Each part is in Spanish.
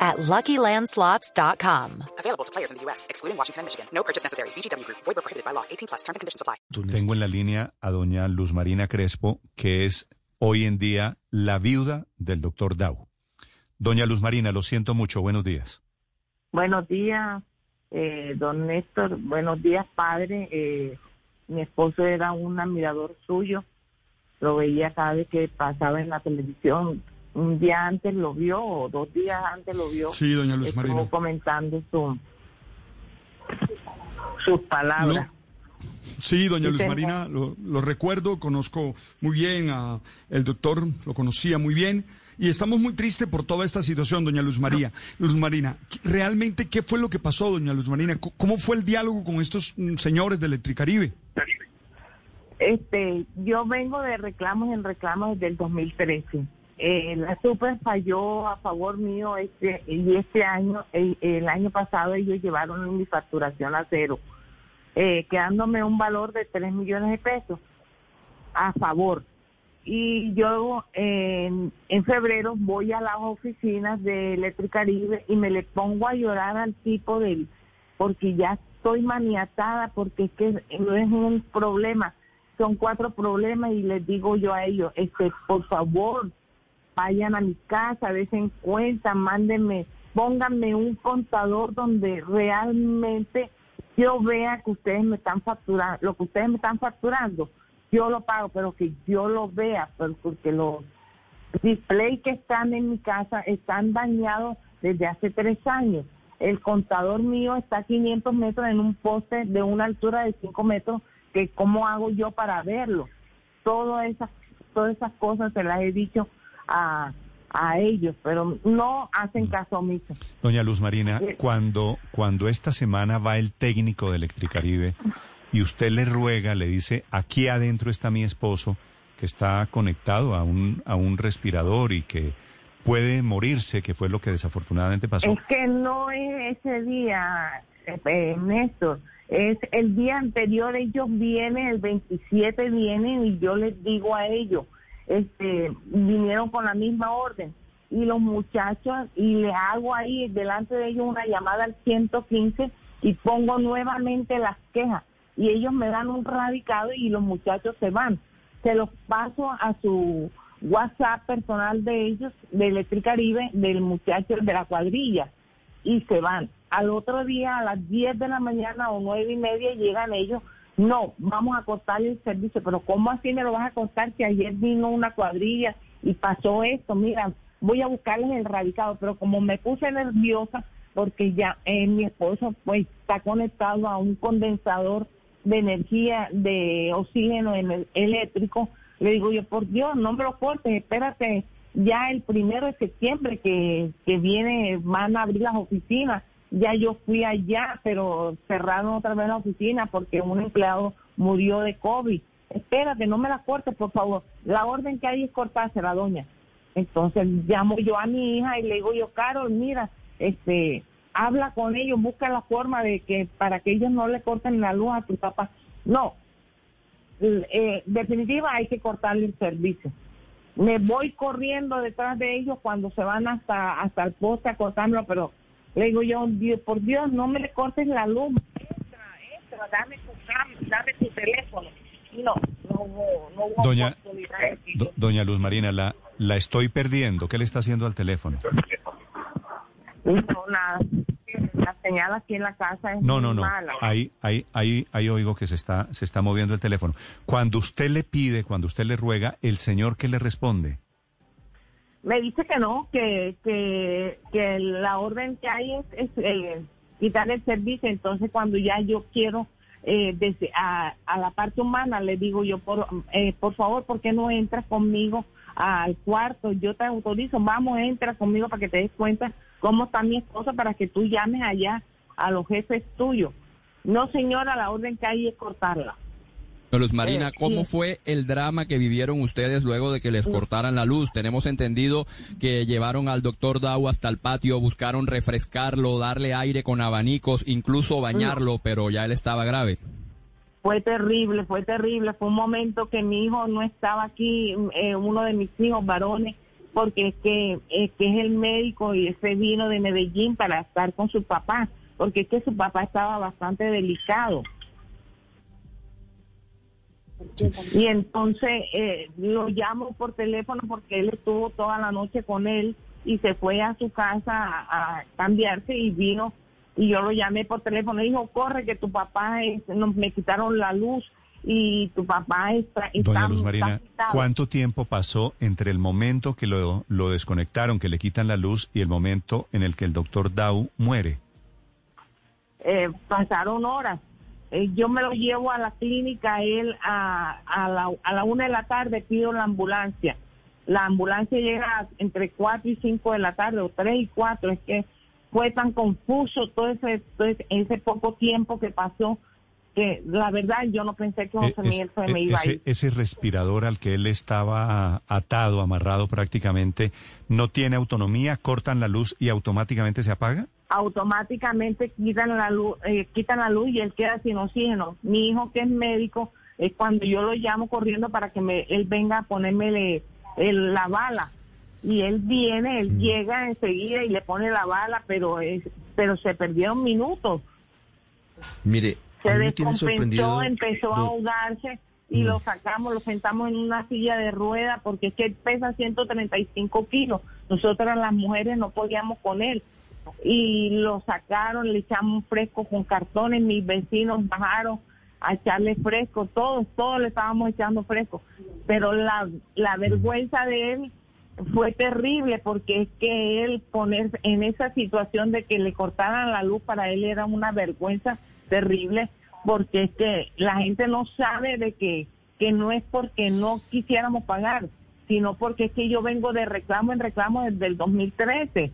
at LuckyLandSlots.com. Available to players in the U.S., excluding Washington and Michigan. No purchase necessary. VGW Group. Void prohibited by law. 18 plus. Terms and conditions apply. Tengo en la línea a doña Luz Marina Crespo, que es hoy en día la viuda del doctor Dow. Doña Luz Marina, lo siento mucho. Buenos días. Buenos días, eh, don Néstor. Buenos días, padre. Eh, mi esposo era un admirador suyo. Lo veía cada vez que pasaba en la televisión. Un día antes lo vio, o dos días antes lo vio. Sí, doña Luz Estuvo Marina. comentando su, sus palabras. Sí, doña Luz. Marina, lo, lo recuerdo, conozco muy bien a el doctor, lo conocía muy bien. Y estamos muy tristes por toda esta situación, doña Luz María. Luz Marina, ¿realmente qué fue lo que pasó, doña Luz Marina? ¿Cómo fue el diálogo con estos mm, señores de Electricaribe? Este, yo vengo de reclamos en reclamos desde el 2013. Eh, la super falló a favor mío este y este año, el, año pasado ellos llevaron mi facturación a cero, eh, quedándome un valor de 3 millones de pesos a favor. Y yo en, en febrero voy a las oficinas de Electricaribe y me le pongo a llorar al tipo del, porque ya estoy maniatada, porque es que no es un problema, son cuatro problemas y les digo yo a ellos, este, por favor, vayan a mi casa, en cuenta, mándenme, pónganme un contador donde realmente yo vea que ustedes me están facturando, lo que ustedes me están facturando, yo lo pago, pero que yo lo vea, pero porque los displays que están en mi casa están dañados desde hace tres años. El contador mío está a 500 metros en un poste de una altura de 5 metros, que cómo hago yo para verlo. Todas esas, todas esas cosas se las he dicho a, a ellos, pero no hacen caso omiso. Doña Luz Marina, Eh. cuando, cuando esta semana va el técnico de Electricaribe y usted le ruega, le dice, aquí adentro está mi esposo, que está conectado a un, a un respirador y que puede morirse, que fue lo que desafortunadamente pasó. Es que no es ese día, eh, eh, Néstor. Es el día anterior, ellos vienen, el 27 vienen y yo les digo a ellos, este, vinieron con la misma orden. Y los muchachos, y les hago ahí delante de ellos una llamada al 115 y pongo nuevamente las quejas. Y ellos me dan un radicado y los muchachos se van. Se los paso a su WhatsApp personal de ellos, de Electricaribe, del muchacho de la cuadrilla, y se van. Al otro día, a las 10 de la mañana o nueve y media, llegan ellos. No, vamos a cortar el servicio, pero ¿cómo así me lo vas a cortar si ayer vino una cuadrilla y pasó esto? Mira, voy a buscarles el radicado, pero como me puse nerviosa, porque ya eh, mi esposo pues está conectado a un condensador de energía de oxígeno en el- eléctrico, le digo yo, por Dios, no me lo cortes, espérate ya el primero de septiembre que, que viene, van a abrir las oficinas. Ya yo fui allá, pero cerraron otra vez la oficina porque un empleado murió de COVID. Espérate, no me la cortes, por favor. La orden que hay es cortársela, doña. Entonces llamo yo a mi hija y le digo yo, Carol, mira, este, habla con ellos, busca la forma de que para que ellos no le corten la luz a tu papá. No, eh, definitiva hay que cortarle el servicio. Me voy corriendo detrás de ellos cuando se van hasta hasta el poste a cortármelo, pero le digo yo, Dios, por Dios, no me le cortes la luz. Entra, entra, dame tu dame tu teléfono. No, no hubo, no hubo Doña- oportunidad. Do- doña Luz Marina, la, la estoy perdiendo. ¿Qué le está haciendo al teléfono? No, nada. La señal aquí en la casa es No, no, no. mala. Ahí, ahí, ahí, ahí oigo que se está, se está moviendo el teléfono. Cuando usted le pide, cuando usted le ruega, el señor que le responde. Me dice que no, que, que, que la orden que hay es, es, eh, quitar el servicio. Entonces, cuando ya yo quiero eh, desde a, la parte humana, le digo yo, por, eh, por favor, ¿por qué no entras conmigo al cuarto? Yo te autorizo, vamos, entra conmigo para que te des cuenta cómo está mi esposa, para que tú llames allá a los jefes tuyos. No, señora, la orden que hay es cortarla. Luz Marina, Eh, ¿cómo fue el drama que vivieron ustedes luego de que les cortaran la luz? Tenemos entendido que llevaron al doctor Dau hasta el patio, buscaron refrescarlo, darle aire con abanicos, incluso bañarlo, pero ya él estaba grave. Fue terrible, fue terrible. Fue un momento que mi hijo no estaba aquí, eh, uno de mis hijos varones, porque es que, es que es el médico y ese vino de Medellín para estar con su papá, porque es que su papá estaba bastante delicado. Y entonces eh, lo llamo por teléfono porque él estuvo toda la noche con él y se fue a su casa a, a cambiarse y vino y yo lo llamé por teléfono y dijo, corre que tu papá, es, nos, me quitaron la luz y tu papá está... está Doña Luz Marina, quitado". ¿cuánto tiempo pasó entre el momento que lo, lo desconectaron, que le quitan la luz, y el momento en el que el doctor Dau muere? Eh, pasaron horas. Eh, yo me lo llevo a la clínica, él a, a, la, a la una de la tarde pido la ambulancia. La ambulancia llega entre cuatro y cinco de la tarde, o tres y cuatro. Es que fue tan confuso todo ese, todo ese, ese poco tiempo que pasó que la verdad yo no pensé que José Miguel es- se me eh, iba a ese, ir. ese respirador al que él estaba atado, amarrado prácticamente, ¿no tiene autonomía? ¿Cortan la luz y automáticamente se apaga? automáticamente quitan la luz, eh, quitan la luz y él queda sin oxígeno. Mi hijo que es médico, es cuando yo lo llamo corriendo para que me, él venga a ponerme le- el- la bala. Y él viene, él llega enseguida y le pone la bala, pero es, pero se perdieron minutos. Mire, Se descompensó, empezó a ahogarse y Mm. lo sacamos, lo sentamos en una silla de rueda porque es que él pesa 135 kilos. Nosotras las mujeres no podíamos con él. Y lo sacaron, le echamos fresco con cartones, mis vecinos bajaron a echarle fresco, todos, todos le estábamos echando fresco. Pero la, la vergüenza de él fue terrible porque es que él poner en esa situación de que le cortaran la luz para él era una vergüenza terrible porque es que la gente no sabe de que, que no es porque no quisiéramos pagar, sino porque es que yo vengo de reclamo en reclamo desde el 2013.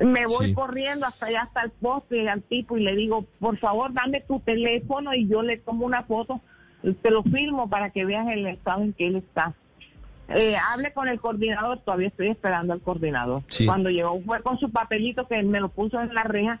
Me voy Sí. corriendo hasta allá, hasta el poste al tipo y le digo, por favor, dame tu teléfono y yo le tomo una foto, te lo filmo para que veas el estado en que él está. Eh, hable con el coordinador, todavía estoy esperando al coordinador. Sí. Cuando llegó fue con su papelito que me lo puso en la reja.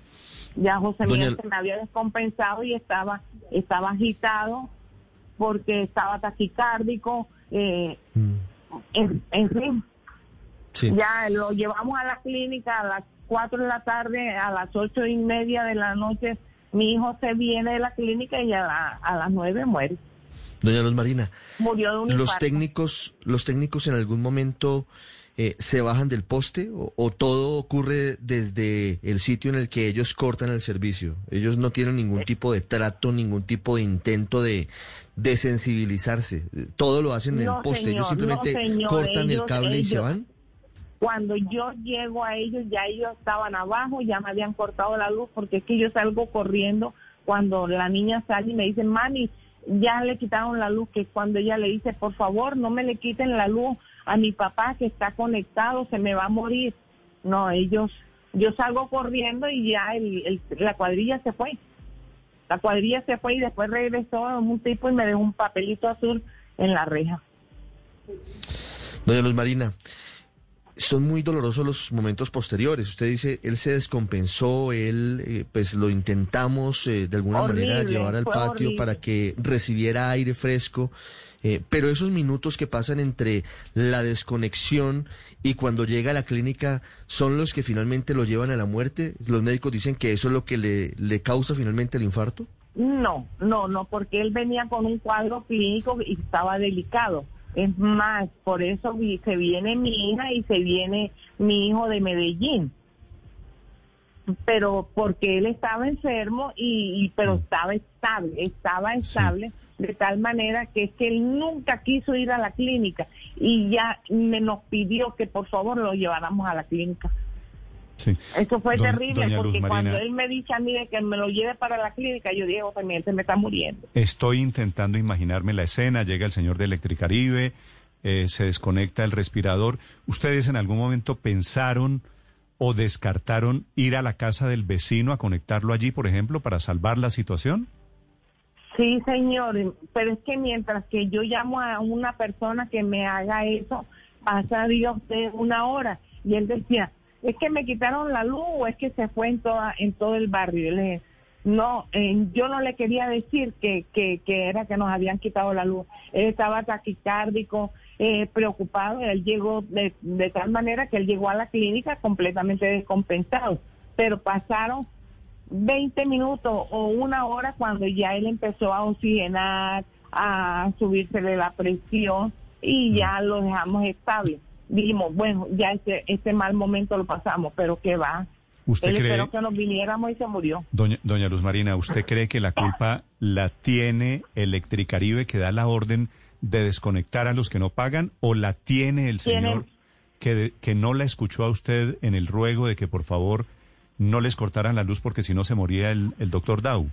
Ya José Doña- Miguel se me había descompensado y estaba, estaba agitado porque estaba taquicárdico, eh, en, en fin, Sí. ya lo llevamos a la clínica a las 4 de la tarde, a las ocho y media de la noche, mi hijo se viene de la clínica y a, la- a las 9 muere. Doña Luz Marina, Murió de un los infarto. técnicos, los técnicos en algún momento eh, se bajan del poste o, o todo ocurre desde el sitio en el que ellos cortan el servicio. Ellos no tienen ningún tipo de trato, ningún tipo de intento de, de sensibilizarse. Todo lo hacen en No, el poste. ellos señor, no, simplemente señor, cortan el ellos- cable y se ellos- van. Cuando yo llego a ellos, ya ellos estaban abajo, ya me habían cortado la luz, porque es que yo salgo corriendo cuando la niña sale y me dice, mami, ya le quitaron la luz, que cuando ella le dice, por favor, no me le quiten la luz a mi papá que está conectado, se me va a morir. No, ellos, yo salgo corriendo y ya el- el- la cuadrilla se fue. La cuadrilla se fue y después regresó un tipo y me dejó un papelito azul en la reja. Doña Luz Marina, son muy dolorosos los momentos posteriores. Usted dice, él se descompensó, él, eh, pues lo intentamos eh, de alguna manera llevar al patio horrible. para que recibiera aire fresco. eh, pero esos minutos que pasan entre la desconexión y cuando llega a la clínica son los que finalmente lo llevan a la muerte. Los médicos dicen que eso es lo que le, le causa finalmente el infarto. No, no, no, porque él venía con un cuadro clínico y estaba delicado. Es más, por eso vi- se viene mi hija y se viene mi hijo de Medellín. pero porque él estaba enfermo y, y- pero estaba estable, estaba estable de tal manera que es que él nunca quiso ir a la clínica y ya me nos pidió que por favor lo lleváramos a la clínica. Sí. Eso fue Don- terrible porque cuando él me dice a mí de que me lo lleve para la clínica, yo digo, también se me está muriendo. Estoy intentando imaginarme la escena, llega el señor de Electricaribe, eh, se desconecta el respirador. ¿Ustedes en algún momento pensaron o descartaron ir a la casa del vecino a conectarlo allí, por ejemplo, para salvar la situación? Sí, señor, pero es que mientras que yo llamo a una persona que me haga eso, pasa Dios de una hora. Y él decía, es que me quitaron la luz o es que se fue en, toda, en todo el barrio. Le dije, no, eh, yo no le quería decir que, que, que era que nos habían quitado la luz. Él estaba taquicárdico, eh, preocupado. Él llegó de, de tal manera que él llegó a la clínica completamente descompensado. Pero pasaron 20 minutos o una hora cuando ya él empezó a oxigenar, a subírsele la presión y ya lo dejamos estable. Dijimos, bueno, ya este, este mal momento lo pasamos, pero ¿qué va? ¿Usted él cree, esperó que nos viniéramos y se murió. doña, doña Luz Marina, usted cree que la culpa la tiene Electricaribe que da la orden de desconectar a los que no pagan o la tiene el señor que, de- que no la escuchó a usted en el ruego de que por favor no les cortaran la luz porque si no se moría el, el doctor Dow?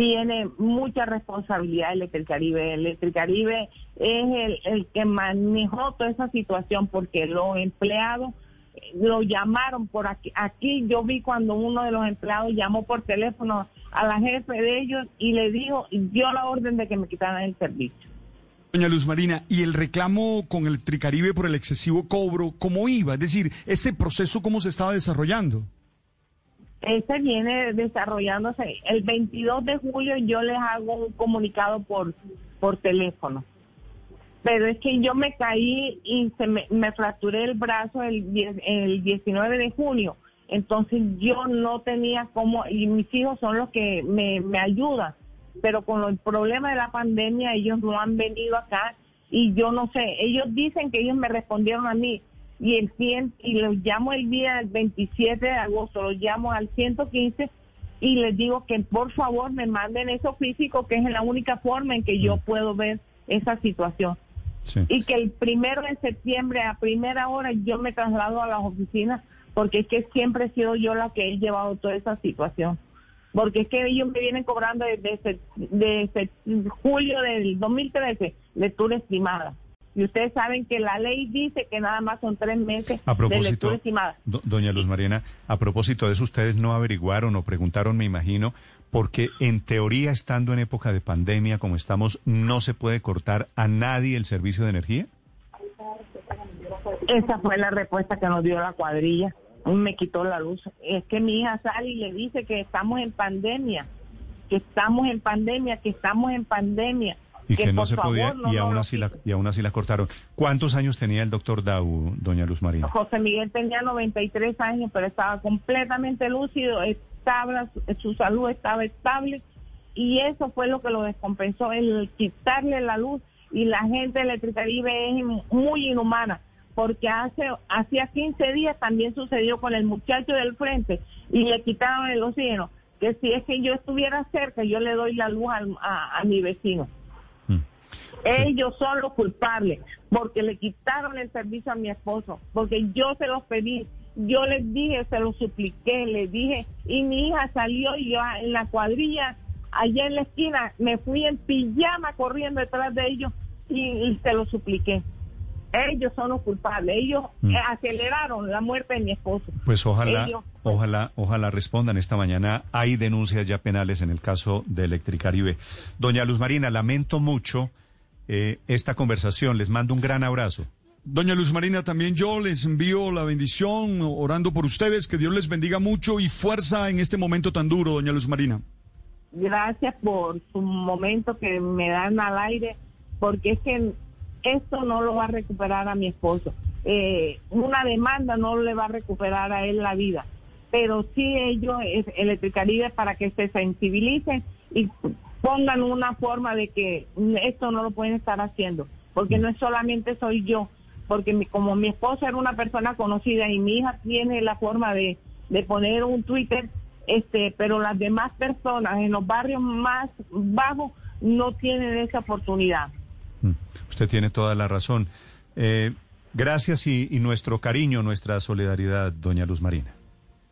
Tiene mucha responsabilidad Electricaribe. Electricaribe es el, el que manejó toda esa situación porque los empleados eh, lo llamaron por aquí. Aquí yo vi cuando uno de los empleados llamó por teléfono a la jefe de ellos y le dijo, dio la orden de que me quitaran el servicio. Doña Luz Marina, ¿y el reclamo con el Tricaribe por el excesivo cobro, cómo iba? Es decir, ese proceso, ¿cómo se estaba desarrollando? Ese viene desarrollándose. El 22 de julio yo les hago un comunicado por, por teléfono. Pero es que yo me caí y se me, me fracturé el brazo el, 10 el 19 de junio. Entonces yo no tenía cómo, y mis hijos son los que me, me ayudan. Pero con el problema de la pandemia ellos no han venido acá y yo no sé, ellos dicen que ellos me respondieron a mí y el 100 y los llamo el día del 27 de agosto, los llamo al 115 y les digo que por favor me manden eso físico, que es la única forma en que yo puedo ver esa situación. Sí. Y que el primero de septiembre a primera hora yo me traslado a las oficinas porque es que siempre he sido yo la que he llevado toda esa situación. Porque es que ellos me vienen cobrando desde, desde julio del 2013 lectura estimada. Y ustedes saben que la ley dice que nada más son tres meses A de propósito, lectura estimada. do- doña Luz Marina, a propósito de eso, ustedes no averiguaron o preguntaron, me imagino, porque en teoría, estando en época de pandemia como estamos, no se puede cortar a nadie el servicio de energía. Esa fue la respuesta que nos dio la cuadrilla. Me quitó la luz. Es que mi hija sale y le dice que estamos en pandemia, que estamos en pandemia, que estamos en pandemia. Y que, no se favor, podía, no y, aún así la, y aún así la cortaron. ¿Cuántos años tenía el doctor Dau, doña Luz Marina? José Miguel tenía 93 años, pero estaba completamente lúcido, estaba, su salud estaba estable y eso fue lo que lo descompensó, el quitarle la luz y la gente de Electricaribe es muy inhumana porque hace hacía 15 días también sucedió con el muchacho del frente y le quitaron el oxígeno, que si es que yo estuviera cerca yo le doy la luz al- a, a mi vecino. Ellos son los culpables porque le quitaron el servicio a mi esposo, porque yo se los pedí, yo les dije, se los supliqué, les dije, y mi hija salió y yo en la cuadrilla, allá en la esquina, me fui en pijama corriendo detrás de ellos y, y se los supliqué. Ellos son los culpables, ellos Mm. aceleraron la muerte de mi esposo. Pues ojalá, Ellos- ojalá, ojalá respondan esta mañana. Hay denuncias ya penales en el caso de Electricaribe. Doña Luz Marina, lamento mucho eh, esta conversación. Les mando un gran abrazo. Doña Luz Marina, también yo les envío la bendición, orando por ustedes, que Dios les bendiga mucho y fuerza en este momento tan duro, doña Luz Marina. gracias por su momento que me dan al aire, porque es que esto no lo va a recuperar a mi esposo. Eh, una demanda no le va a recuperar a él la vida, pero sí ellos, eh, Electricaribe, para que se sensibilicen y pongan una forma de que esto no lo pueden estar haciendo, porque no es solamente soy yo, porque mi- como mi esposa era una persona conocida y mi hija tiene la forma de, de poner un Twitter, este, pero las demás personas en los barrios más bajos no tienen esa oportunidad. Mm, Usted tiene toda la razón. Eh, gracias y, y nuestro cariño, nuestra solidaridad, doña Luz Marina.